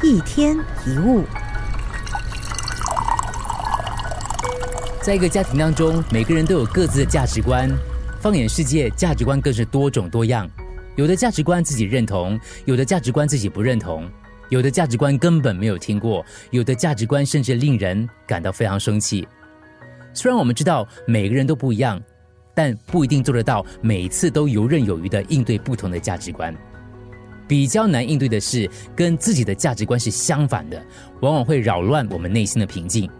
一天一物，在一个家庭当中，每个人都有各自的价值观。放眼世界，价值观更是多种多样。有的价值观自己认同，有的价值观自己不认同，有的价值观根本没有听过，有的价值观甚至令人感到非常生气。虽然我们知道每个人都不一样，但不一定做得到每次都游刃有余的应对不同的价值观。比较难应对的是跟自己的价值观是相反的，往往会扰乱我们内心的平静。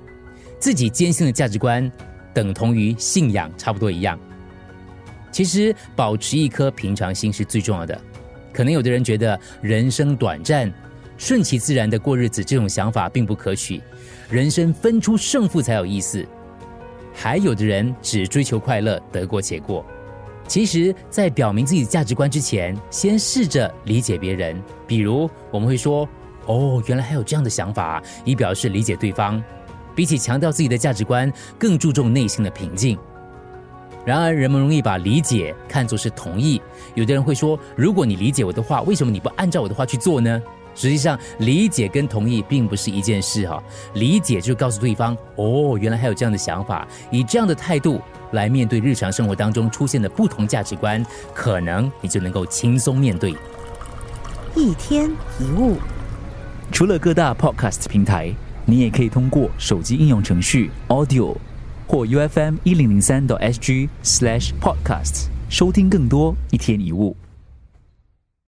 自己坚信的价值观等同于信仰，差不多一样。其实保持一颗平常心是最重要的。可能有的人觉得人生短暂，顺其自然的过日子，这种想法并不可取。人生分出胜负才有意思。还有的人只追求快乐，得过且过。其实，在表明自己的价值观之前，先试着理解别人。比如，我们会说：“哦，原来还有这样的想法”，以表示理解对方。比起强调自己的价值观，更注重内心的平静。然而，人们容易把理解看作是同意。有的人会说：“如果你理解我的话，为什么你不按照我的话去做呢？”实际上，理解跟同意并不是一件事哈。理解就告诉对方：“哦，原来还有这样的想法。”以这样的态度来面对日常生活当中出现的不同价值观，可能你就能够轻松面对。一天一物，除了各大 Podcast 平台，你也可以通过手机应用程序 Audio 或 UFM 一零零三 SG Slash Podcasts 收听更多一天一物。